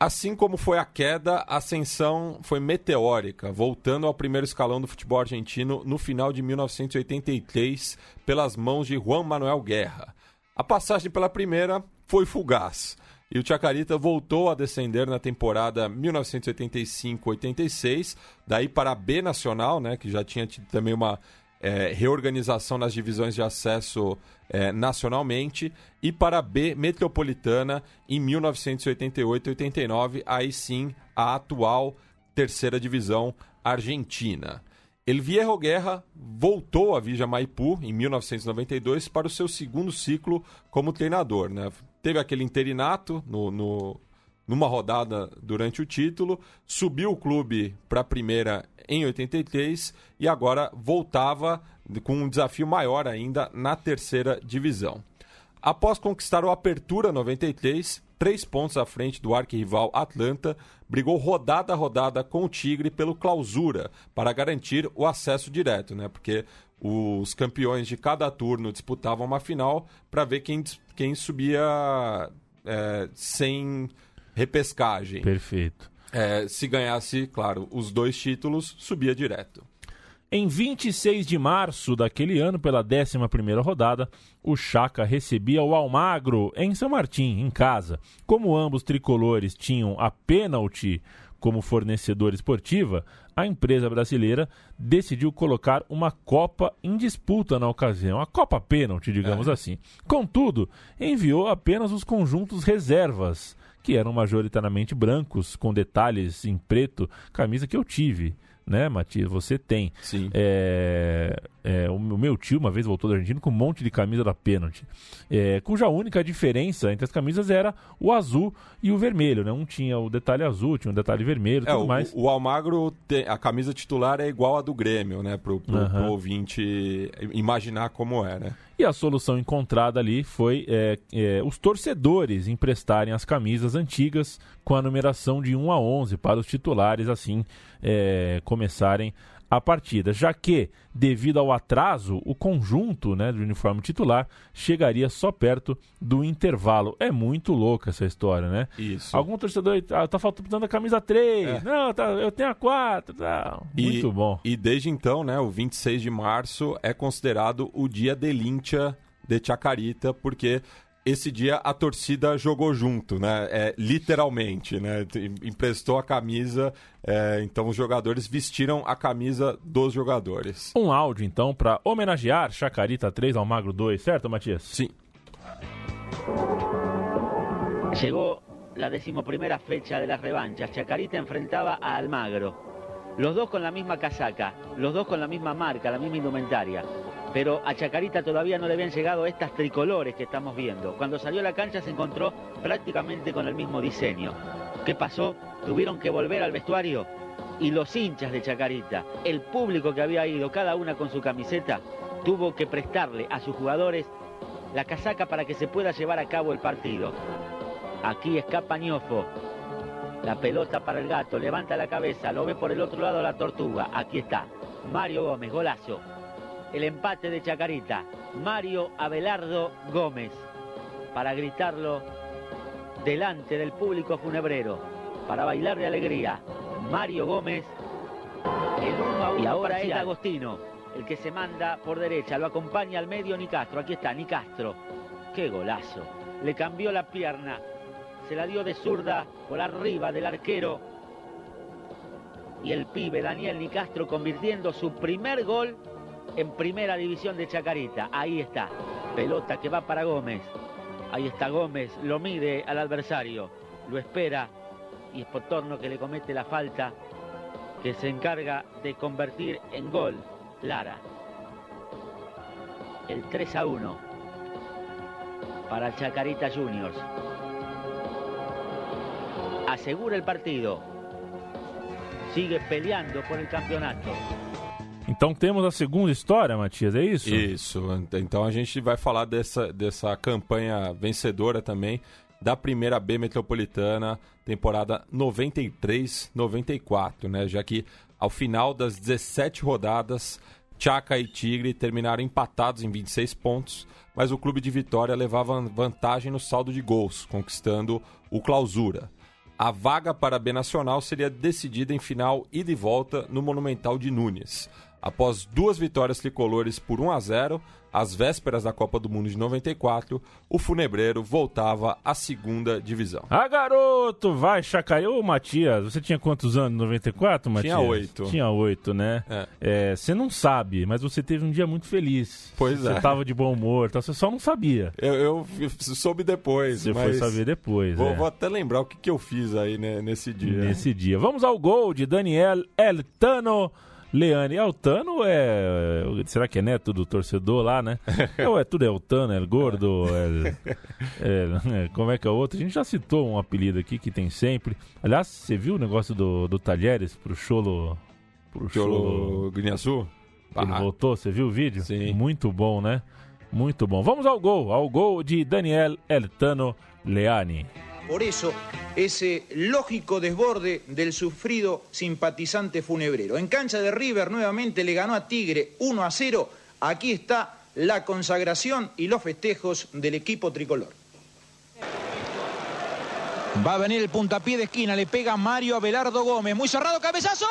Assim como foi a queda, a ascensão foi meteórica, voltando ao primeiro escalão do futebol argentino no final de 1983, pelas mãos de Juan Manuel Guerra. A passagem pela primeira foi fugaz. E o Chacarita voltou a descender na temporada 1985-86, daí para a B Nacional, né, que já tinha tido também uma é, reorganização nas divisões de acesso é, nacionalmente, e para a B Metropolitana em 1988-89, aí sim a atual terceira divisão argentina. El Viejo Guerra voltou a Vija Maipú em 1992 para o seu segundo ciclo como treinador. Né? Teve aquele interinato no, no, numa rodada durante o título, subiu o clube para a primeira em 83 e agora voltava com um desafio maior ainda na terceira divisão. Após conquistar o Apertura 93, três pontos à frente do arquirrival Atlanta, brigou rodada a rodada com o Tigre pelo clausura para garantir o acesso direto, né? Porque os campeões de cada turno disputavam uma final para ver quem, quem subia é, sem repescagem. Perfeito. É, se ganhasse, claro, os dois títulos, subia direto. Em 26 de março daquele ano, pela 11 rodada, o Chaca recebia o Almagro em São Martim, em casa. Como ambos tricolores tinham a pênalti como fornecedora esportiva, a empresa brasileira decidiu colocar uma Copa em disputa na ocasião, a Copa Pênalti, digamos é. assim. Contudo, enviou apenas os conjuntos reservas que eram majoritariamente brancos, com detalhes em preto, camisa que eu tive né, Matias? Você tem. Sim. É, é, o meu tio uma vez voltou da Argentina com um monte de camisa da pênalti, é, cuja única diferença entre as camisas era o azul e o vermelho, né? Um tinha o detalhe azul, tinha o detalhe vermelho, é, tudo o, mais. O Almagro, tem, a camisa titular é igual a do Grêmio, né? Pro, pro, uhum. pro ouvinte imaginar como é, né? E a solução encontrada ali foi é, é, os torcedores emprestarem as camisas antigas com a numeração de 1 a 11 para os titulares, assim é, começarem a partida, já que, devido ao atraso, o conjunto né, do uniforme titular chegaria só perto do intervalo. É muito louca essa história, né? Isso. Algum torcedor ah, tá faltando a camisa 3, é. não, tá, eu tenho a 4, tá. muito e, bom. E desde então, né, o 26 de março é considerado o dia de Lincha de Chacarita, porque esse dia a torcida jogou junto, né? É, literalmente, né? Emprestou a camisa, é, então os jogadores vestiram a camisa dos jogadores. Um áudio, então, para homenagear Chacarita 3 ao Magro 2, certo, Matias? Sim. Chegou a decimoprimera fecha de la revancha. Chacarita enfrentaba a Almagro. Los dos con la misma casaca, los dos con la misma marca, la misma indumentaria. Pero a Chacarita todavía no le habían llegado estas tricolores que estamos viendo. Cuando salió a la cancha se encontró prácticamente con el mismo diseño. ¿Qué pasó? Tuvieron que volver al vestuario y los hinchas de Chacarita, el público que había ido, cada una con su camiseta, tuvo que prestarle a sus jugadores la casaca para que se pueda llevar a cabo el partido. Aquí escapa Ñofo. La pelota para el gato, levanta la cabeza, lo ve por el otro lado la tortuga. Aquí está. Mario Gómez, golazo el empate de Chacarita. Mario Abelardo Gómez, para gritarlo delante del público funebrero, para bailar de alegría. Mario Gómez, el y ahora es Agostino, el que se manda por derecha, lo acompaña al medio Nicastro, aquí está Nicastro, qué golazo, le cambió la pierna, se la dio de zurda por arriba del arquero. Y el pibe Daniel Nicastro convirtiendo su primer gol en primera división de Chacarita. Ahí está. Pelota que va para Gómez. Ahí está Gómez. Lo mide al adversario. Lo espera. Y es Potorno que le comete la falta. Que se encarga de convertir en gol. Lara. El 3 a 1. Para Chacarita Juniors. Asegura el partido. Sigue peleando por el campeonato. Então temos a segunda história, Matias, é isso? Isso. Então a gente vai falar dessa, dessa campanha vencedora também da primeira B metropolitana, temporada 93-94, né? Já que ao final das 17 rodadas, Chaca e Tigre terminaram empatados em 26 pontos, mas o clube de Vitória levava vantagem no saldo de gols, conquistando o clausura. A vaga para a B Nacional seria decidida em final ida e volta no Monumental de Nunes. Após duas vitórias tricolores por 1 a 0, às vésperas da Copa do Mundo de 94, o Funebreiro voltava à segunda divisão. Ah, garoto! Vai, Chacaiô, Matias. Você tinha quantos anos? 94, Matias? Tinha oito. Tinha oito, né? É. É, você não sabe, mas você teve um dia muito feliz. Pois você é. Você tava de bom humor, então você só não sabia. Eu, eu soube depois. Você foi saber depois. Vou, é. vou, até lembrar o que, que eu fiz aí né, nesse dia. Nesse dia. Vamos ao gol de Daniel Eltano. Leane Altano é. Será que é neto do torcedor lá, né? [laughs] é, é tudo é Altano, é gordo, é, é, como é que é o outro? A gente já citou um apelido aqui que tem sempre. Aliás, você viu o negócio do, do Talheres pro Cholo. Pro Cholo Guinhaçu? Ele voltou, você viu o vídeo? Sim. Muito bom, né? Muito bom. Vamos ao gol, ao gol de Daniel Eltano Leani. Por eso, ese lógico desborde del sufrido simpatizante funebrero. En cancha de River nuevamente le ganó a Tigre 1 a 0. Aquí está la consagración y los festejos del equipo tricolor. Va a venir el puntapié de esquina, le pega Mario Abelardo Gómez, muy cerrado, cabezazo.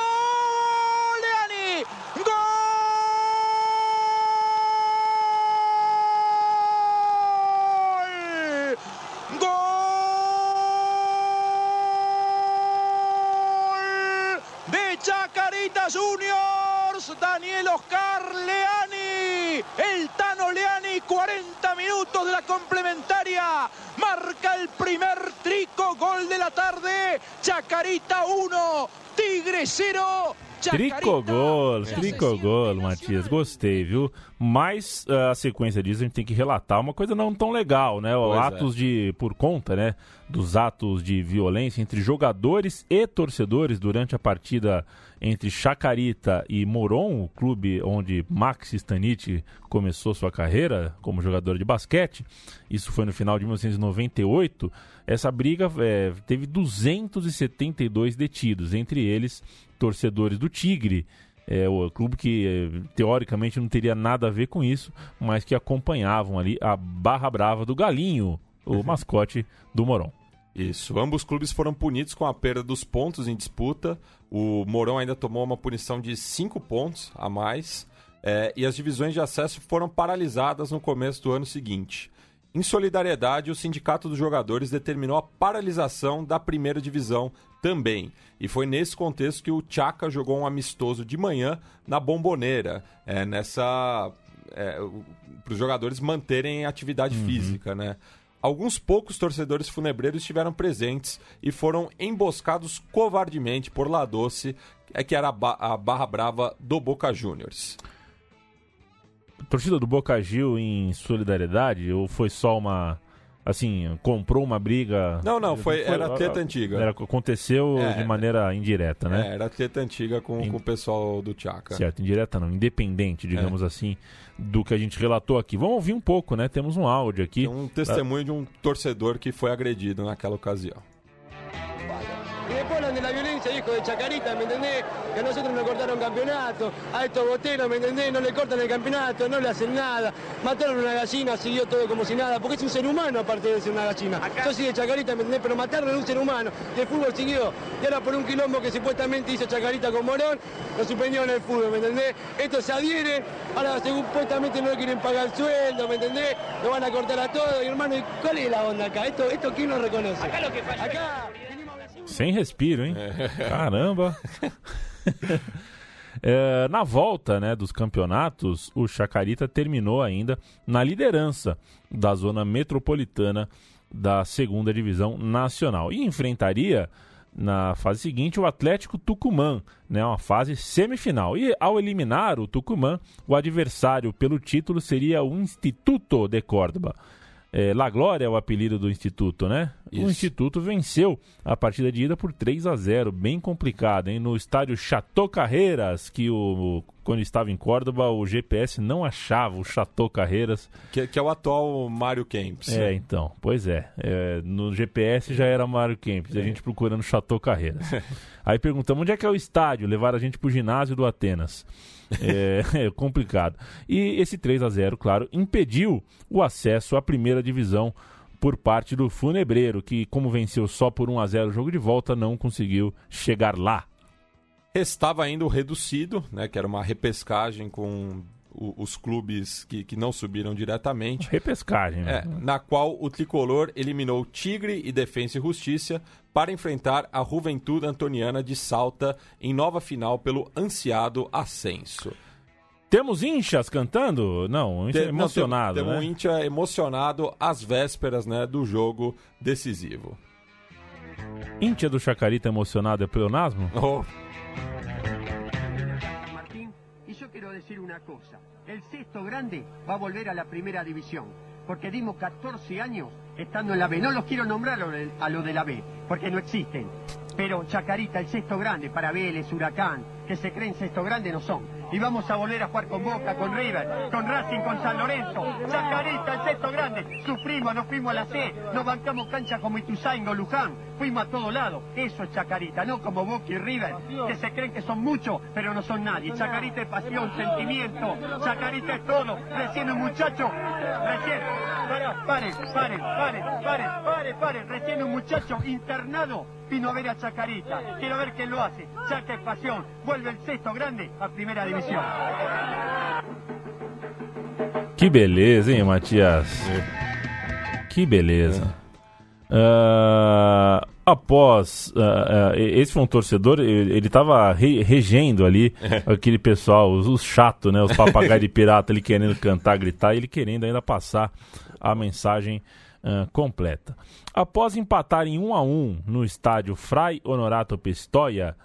La complementaria, marca el primer trico, gol de la tarde, Chacarita 1, Tigre 0. Tricogol, tricogol, Matias, gostei, viu? Mas uh, a sequência disso a gente tem que relatar uma coisa não tão legal, né? Pois atos é. de, por conta, né, dos atos de violência entre jogadores e torcedores durante a partida entre Chacarita e Moron, o clube onde Max Stanich começou sua carreira como jogador de basquete. Isso foi no final de 1998. Essa briga é, teve 272 detidos, entre eles torcedores do Tigre, é, o clube que é, teoricamente não teria nada a ver com isso, mas que acompanhavam ali a Barra Brava do Galinho, o [laughs] mascote do Moron. Isso. Ambos clubes foram punidos com a perda dos pontos em disputa. O Mourão ainda tomou uma punição de 5 pontos a mais. É, e as divisões de acesso foram paralisadas no começo do ano seguinte. Em solidariedade, o Sindicato dos Jogadores determinou a paralisação da primeira divisão também. E foi nesse contexto que o Chaka jogou um amistoso de manhã na Bomboneira, é, nessa. É, para os jogadores manterem atividade Uhum. física, né? Alguns poucos torcedores funebreiros estiveram presentes e foram emboscados covardemente por La Doce, é que era a, ba- a barra brava do Boca Juniors. torcida do Boca Gil em solidariedade ou foi só uma assim comprou uma briga Não, não, foi- era treta antiga. Era- aconteceu É, de maneira indireta né É, era treta antiga com, com o pessoal do Chaka. certo indireta não independente É. digamos assim do que a gente relatou aqui vamos ouvir um pouco né temos um áudio aqui Um testemunho de um torcedor que foi agredido naquela ocasião. Y de Chacarita, ¿me entendés? Que a nosotros nos cortaron campeonato, a estos boteros, ¿me entendés? No le cortan el campeonato, no le hacen nada. Mataron una gallina, siguió todo como si nada, porque es un ser humano aparte de ser una gallina. Yo soy de Chacarita, ¿me entendés? Pero mataron a un ser humano y el fútbol siguió. Y ahora por un quilombo que supuestamente hizo Chacarita con Morón, lo suspendieron el fútbol, ¿me entendés? Estos se adhieren, ahora supuestamente no le quieren pagar el sueldo, ¿me entendés? Lo van a cortar a todos, y hermano, ¿y ¿cuál es la onda acá? ¿Esto, esto quién lo reconoce? Acá lo que Acá... sem respiro hein caramba [laughs] É, na volta né, dos campeonatos, o Chacarita terminou ainda na liderança da zona metropolitana da segunda divisão nacional e enfrentaria na fase seguinte o Atlético Tucumã, né, uma fase semifinal. E ao eliminar o Tucumã, o adversário pelo título seria o Instituto de Córdoba. É, La Glória é o apelido do Instituto, né? O Isso. Instituto venceu a partida de ida por 3 a 0 bem complicado, hein? No estádio Chateau Carreiras, que o, quando estava em Córdoba, o GPS não achava o Chateau Carreiras. Que, que é o atual Mário Kempis. É, então, pois é. É, No GPS já era Mário Kempis, a gente procurando Chateau Carreiras. [laughs] Aí perguntamos onde é que é o estádio, levaram a gente pro ginásio do Atenas. É, [laughs] é complicado. E esse 3 a 0 claro, impediu o acesso à primeira divisão por parte do Funebreiro, que, como venceu só por 1 a 0 o jogo de volta, não conseguiu chegar lá. Restava ainda o reducido, né, que era uma repescagem com o- os clubes que, que não subiram diretamente. Repescagem, né? É, na qual o tricolor eliminou Tigre e Defensa e Justiça para enfrentar a Juventude Antoniana de Salta em nova final pelo ansiado ascenso. Temos inchas cantando? Não, um incha Te- não, emocionado, tem- tem né? um Intia emocionado às vésperas né, do jogo decisivo. Íntia do Chacarita emocionado é pleonasmo? Oh. Martín, quiero decir una cosa. El sexto grande va a volver a la primera división. Porque dimos 14 años estando en la B. No los quiero nombrar a lo de, la B, porque no existen. Pero Chacarita, el sexto grande, para Vélez, Huracán, que se creen sexto grande, no son. Y vamos a volver a jugar con Boca, con River, con Racing, con San Lorenzo. Chacarita, el sexto grande. Sufrimos, nos fuimos a la C, nos bancamos canchas como Ituzaingo, Luján. Fuimos a todo lado. Eso es Chacarita, no como Boca y River, que se creen que son muchos, pero no son nadie. Chacarita es pasión, sentimiento. Chacarita es todo. Recién un muchacho, recién. Para, paren, paren, paren, paren, paren, paren. Recién un muchacho internado vino a ver a Chacarita. Quiero ver quién lo hace. Chaca es pasión. Vuelve el sexto grande a primera división. Que beleza, hein, Matias? Que beleza. Ah, após. ah, ah, esse foi um torcedor, ele ele tava re- regendo ali aquele pessoal, os, os chatos, né? Os papagaios de pirata ali querendo cantar, gritar, e ele querendo ainda passar a mensagem completa. Após empatar em 1 a 1 no estádio Fray Honorato Pistoia.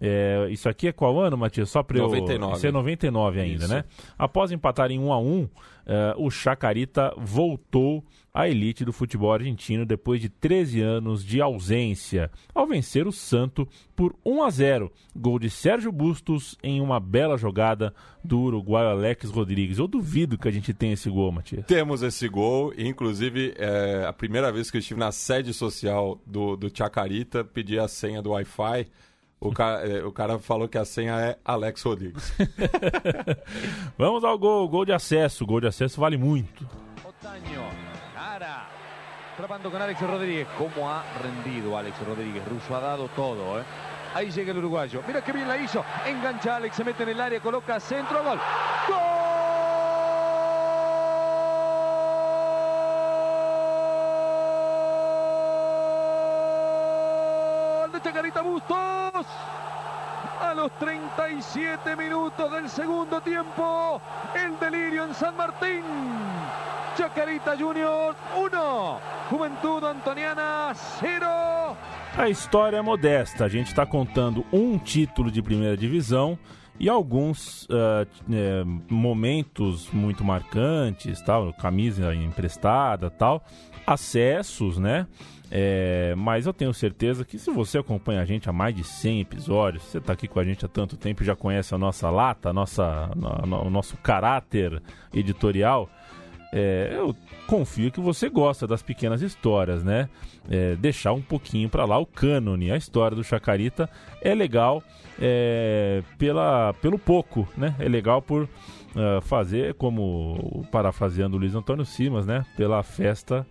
é, isso aqui é qual ano, Matias? Só para eu. 99. Isso é 99 ainda, Isso. né? Após empatar em 1 a 1 eh, o Chacarita voltou à elite do futebol argentino depois de 13 anos de ausência, ao vencer o Santo por 1 a 0. Gol de Sérgio Bustos em uma bela jogada do uruguaio Alex Rodrigues. Eu duvido que a gente tenha esse gol, Matias. Temos esse gol, e, inclusive é a primeira vez que eu estive na sede social do, do Chacarita, pedi a senha do Wi-Fi. O cara, [laughs] é, o cara falou que a senha é Alex Rodrigues. [laughs] Vamos ao gol, gol de acesso. Gol de acesso vale muito. Otaño, cara, trabando con Alex Rodríguez. ¿Cómo ha rendido Alex Rodríguez? Russo ha dado todo, ¿eh? Ahí llega el uruguayo. Mira qué bien la hizo. Engancha a Alex, se mete en el área, coloca centro, gol. ¡Gol! De Chacarita Bustos. A los 37 minutos del segundo tiempo, el delirio en San Martín. Chacarita Juniors 1, Juventud Antoniana 0. A história é modesta. A gente está contando um título de primeira divisão e alguns uh, é, momentos muito marcantes, tal, camisa emprestada, tal, acessos, né? É, mas eu tenho certeza que se você acompanha a gente há mais de 100 episódios, você está aqui com a gente há tanto tempo e já conhece a nossa lata, a nossa, no, no, o nosso caráter editorial, é, eu confio que você gosta das pequenas histórias, né? É, deixar um pouquinho para lá o cânone, a história do Chacarita é legal é, pela, pelo pouco, né? É legal por uh, fazer, como parafraseando o Luiz Antônio Simas, né? Pela festa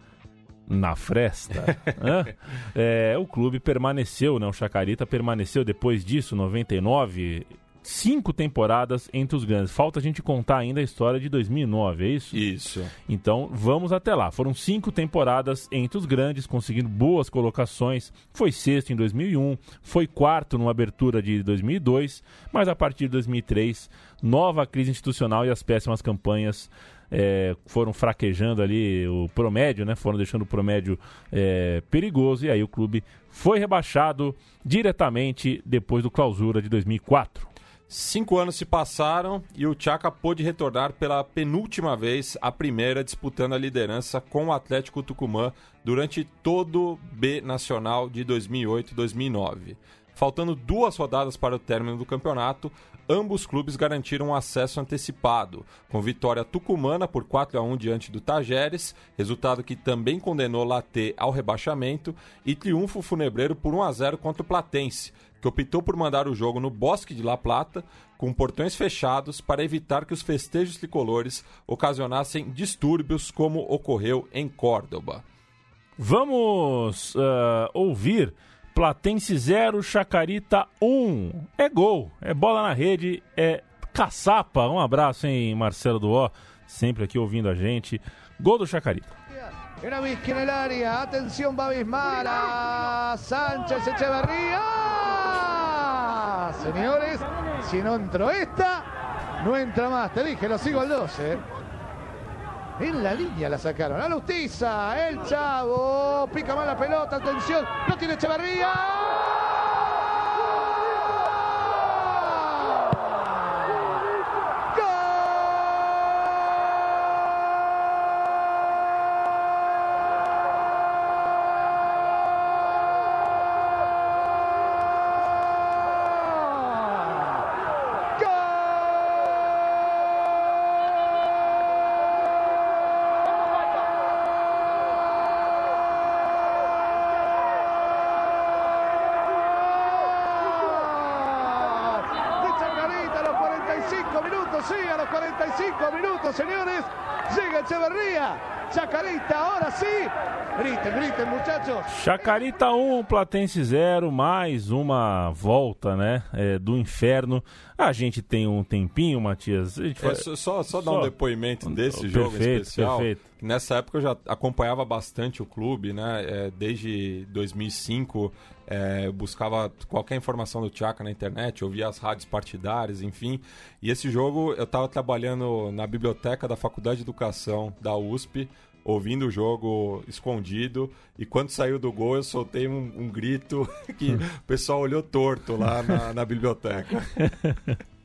na fresta. [laughs] é, o clube permaneceu, né? O Chacarita permaneceu depois disso, 99, cinco temporadas entre os grandes. Falta a gente contar ainda a história de 2009, é isso? Isso. Então vamos até lá. Foram cinco temporadas entre os grandes, conseguindo boas colocações. Foi sexto em 2001, foi quarto numa abertura de 2002, mas a partir de 2003, nova crise institucional e as péssimas campanhas é, foram fraquejando ali o promédio, né? Foram deixando o promédio é, perigoso e aí o clube foi rebaixado diretamente depois do clausura de 2004. Cinco anos se passaram e o Chaka pôde retornar pela penúltima vez à primeira, disputando a liderança com o Atlético Tucumã durante todo o B Nacional de 2008 e 2009. Faltando duas rodadas para o término do campeonato, ambos clubes garantiram acesso antecipado, com vitória tucumana por 4 a 1 diante do Tajeres, resultado que também condenou Latê ao rebaixamento, e triunfo funebreiro por 1 a 0 contra o Platense, que optou por mandar o jogo no Bosque de La Plata, com portões fechados para evitar que os festejos tricolores ocasionassem distúrbios como ocorreu em Córdoba. Vamos uh, ouvir Platense 0, Chacarita 1. É gol, é bola na rede, é caçapa. Um abraço, hein, Marcelo Duó, sempre aqui ouvindo a gente. Gol do Chacarita. Era Vizque en el área, atención Babismara, Sánchez Echeverría. Señores, si no entró esta, no entra más. Te dije, lo sigo al 12. En la línea la sacaron. A Lustiza, el chavo. Pica mal la pelota, atención. No tiene Echeverría. De Chacarita a los 45 minutos, sí, a los 45 minutos, señores. Llega Echeverría. Chacarita, ahora sí. Griten, griten, muchachos. Chacarita 1, Platense 0, mais uma volta, né, é, do inferno. A gente tem um tempinho, Matias. A gente É, vai- só, só, só dar um depoimento desse Perfeito, jogo em especial. perfeito. Nessa época eu já acompanhava bastante o clube, né? É, desde 2005 é, eu buscava qualquer informação do Tchaka na internet, ouvia as rádios partidárias, enfim. E esse jogo eu estava trabalhando na biblioteca da Faculdade de Educação da USP, ouvindo o jogo escondido. E quando saiu do gol eu soltei um, um grito [laughs] que o pessoal olhou torto lá na, na biblioteca. [laughs]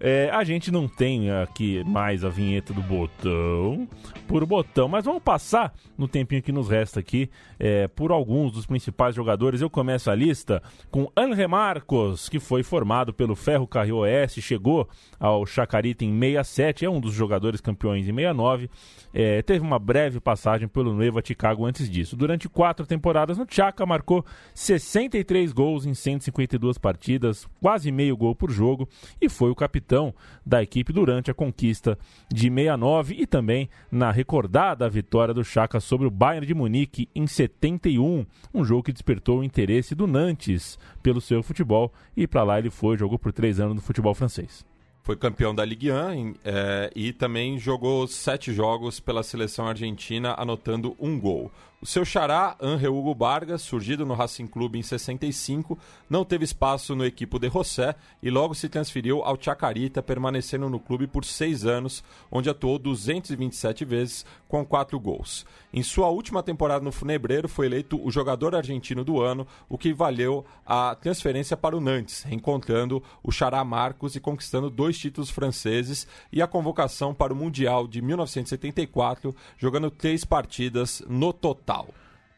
É, a gente não tem aqui mais a vinheta do botão por botão, mas vamos passar no tempinho que nos resta aqui é, por alguns dos principais jogadores. Eu começo a lista com Anre Marcos, que foi formado pelo Ferro Carril Oeste, chegou ao Chacarita em 67, é um dos jogadores campeões em 69. É, teve uma breve passagem pelo Nueva Chicago antes disso. Durante quatro temporadas no Chaca, marcou 63 gols em 152 partidas, quase meio gol por jogo, e foi o capitão da equipe durante a conquista de 69 e também na recordada vitória do Chaca sobre o Bayern de Munique em 71, um jogo que despertou o interesse do Nantes pelo seu futebol, e para lá ele foi, jogou por três anos no futebol francês foi campeão da Ligue 1 é, e também jogou sete jogos pela seleção argentina, anotando um gol. Seu xará, Angel Hugo Vargas, surgido no Racing Clube em 65, não teve espaço no equipo de José e logo se transferiu ao Chacarita, permanecendo no clube por seis anos, onde atuou 227 vezes com quatro gols. Em sua última temporada no Funebreiro, foi eleito o jogador argentino do ano, o que valeu a transferência para o Nantes, reencontrando o xará Marcos e conquistando dois títulos franceses e a convocação para o Mundial de 1974, jogando três partidas no total.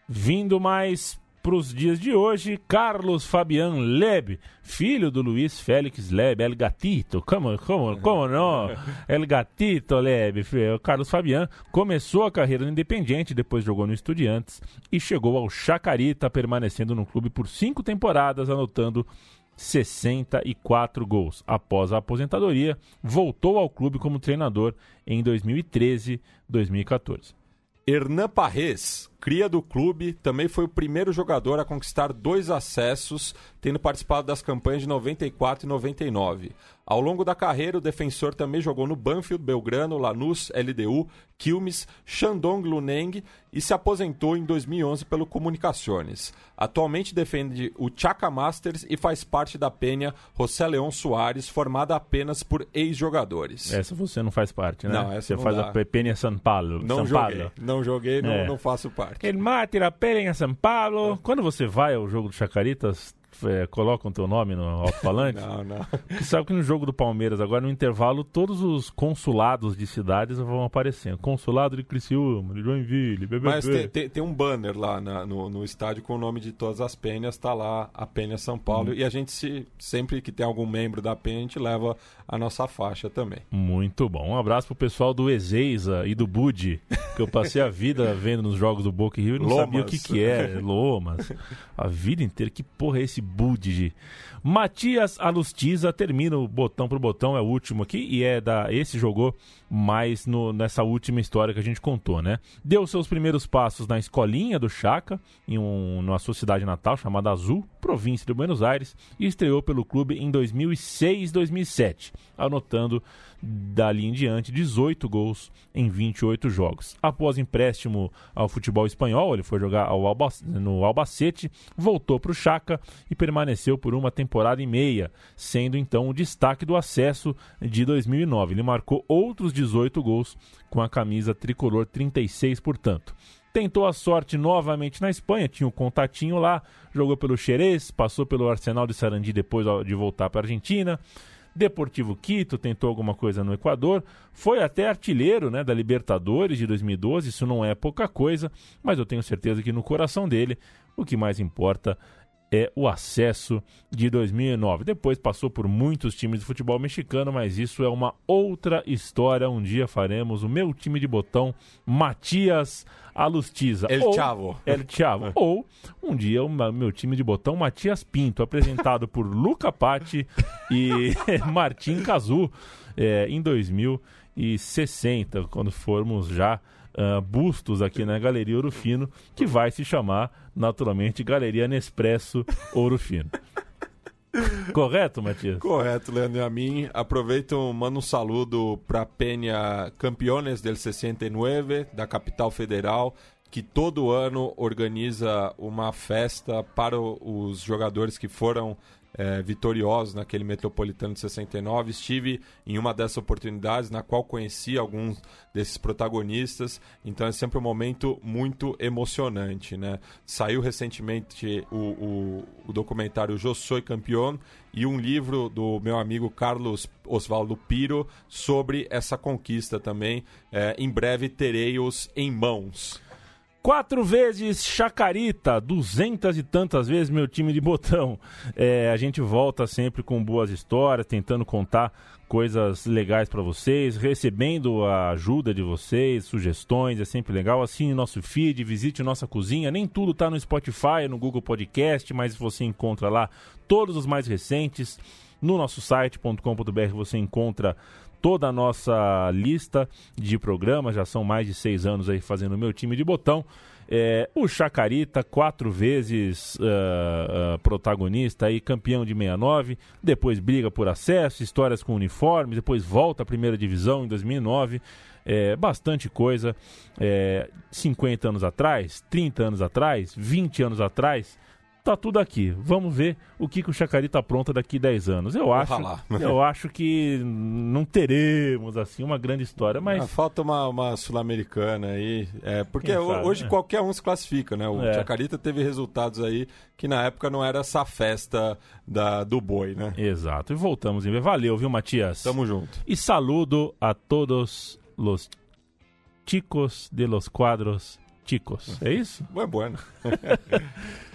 Vindo mais para os dias de hoje, Carlos Fabian Leb, filho do Luiz Félix Leb, El Gatito, como, como, como não? [laughs] El Gatito Leb, o Carlos Fabian começou a carreira no Independiente, depois jogou no Estudiantes e chegou ao Chacarita, permanecendo no clube por cinco temporadas, anotando 64 gols. Após a aposentadoria, voltou ao clube como treinador em 2013, 2014. Hernan Parres, cria do clube, também foi o primeiro jogador a conquistar dois acessos, tendo participado das campanhas de 94 e 99. Ao longo da carreira, o defensor também jogou no Banfield, Belgrano, Lanús, LDU, Quilmes, Shandong Luneng e se aposentou em 2011 pelo Comunicações. Atualmente defende o Chaca Masters e faz parte da penha José Leão Soares, formada apenas por ex-jogadores. Essa você não faz parte, né? Não, essa Você não faz dá. a penha São Paulo. Não São joguei, Paulo. não joguei, não, É. não faço parte. El mate la penha São Paulo. Quando você vai ao jogo do Chacaritas, é, colocam teu nome no alto-falante? [laughs] Não, não. Porque sabe que no jogo do Palmeiras, agora no intervalo, todos os consulados de cidades vão aparecendo. Consulado de Criciúma, de Joinville, BBB. Mas tem, tem- tem um banner lá na- no, no estádio com o nome de todas as penhas, tá lá a Penha São Paulo. Hum. E a gente, se, sempre que tem algum membro da penha, a gente leva a nossa faixa também. Muito bom. Um abraço pro pessoal do Ezeiza e do Budi, que eu passei a vida vendo nos jogos do Boca e Rio e não Lomas. sabia o que que é. Lomas. A vida inteira. Que porra é esse Budi? Matias Alustiza termina o botão pro botão, é o último aqui, e é da. Esse jogou mais no- nessa última história que a gente contou, né? Deu seus primeiros passos na escolinha do Chaca, em um, numa sua cidade natal chamada Azul, província de Buenos Aires, e estreou pelo clube em 2006 2007, anotando dali em diante 18 gols em 28 jogos. Após empréstimo ao futebol espanhol, ele foi jogar ao Alba- no Albacete, voltou para o Chaca e permaneceu por uma temporada e meia, sendo então o destaque do acesso de 2009. Ele marcou outros 18 gols com a camisa tricolor 36, portanto. Tentou a sorte novamente na Espanha, tinha um contatinho lá, jogou pelo Xerez, passou pelo Arsenal de Sarandi depois de voltar para a Argentina. Deportivo Quito tentou alguma coisa no Equador, foi até artilheiro né, da Libertadores de 2012, isso não é pouca coisa, mas eu tenho certeza que no coração dele o que mais importa é o acesso de 2009. Depois passou por muitos times de futebol mexicano, mas isso é uma outra história. Um dia faremos o meu time de botão, Matias Alustiza. El Ou- Chavo. El Chavo. [laughs] Ou um dia o meu time de botão, Matias Pinto, apresentado por Luca Patti e [laughs] Martim Cazu é, em 2060, quando formos já ah, bustos aqui na Galeria Ouro Fino, que vai se chamar naturalmente Galeria Nespresso Ouro Fino. Correto, Matias? Correto, Leandro e a mim. Aproveito, mando um saludo para Penha Campeones del 69, da capital federal, que todo ano organiza uma festa para os jogadores que foram é, vitoriosos naquele Metropolitano de 69. Estive em uma dessas oportunidades na qual conheci alguns desses protagonistas, então é sempre um momento muito emocionante. Né? Saiu recentemente o, o, o documentário Eu Sou Campeão e um livro do meu amigo Carlos Osvaldo Piro sobre essa conquista também. É, em breve terei-os em mãos. Quatro vezes Chacarita, duzentas e tantas vezes meu time de botão. É, a gente volta sempre com boas histórias, tentando contar coisas legais para vocês, recebendo a ajuda de vocês, sugestões, é sempre legal. Assine nosso feed, visite nossa cozinha. Nem tudo tá no Spotify, no Google Podcast, mas você encontra lá todos os mais recentes. No nosso site.com.br você encontra toda a nossa lista de programas, já são mais de seis anos aí fazendo o meu time de botão. É, o Chacarita, quatro vezes uh, uh, protagonista e campeão de 69, depois briga por acesso, histórias com uniformes, depois volta à primeira divisão em 2009. É, bastante coisa. É, 50 anos atrás, 30 anos atrás, 20 anos atrás tá tudo aqui. Vamos ver o que, que o Chacari tá pronta daqui 10 anos. Eu acho, [laughs] eu acho que não teremos assim uma grande história, mas ah, falta uma, uma sul-americana aí, é, porque sabe, hoje né? qualquer um se classifica, né? O é. Chacarita teve resultados aí que na época não era essa festa da, do boi, né? Exato. E voltamos em. Valeu, viu, Matias? Tamo junto. E saludo a todos os chicos de los quadros chicos. É isso? Muito bueno. [laughs]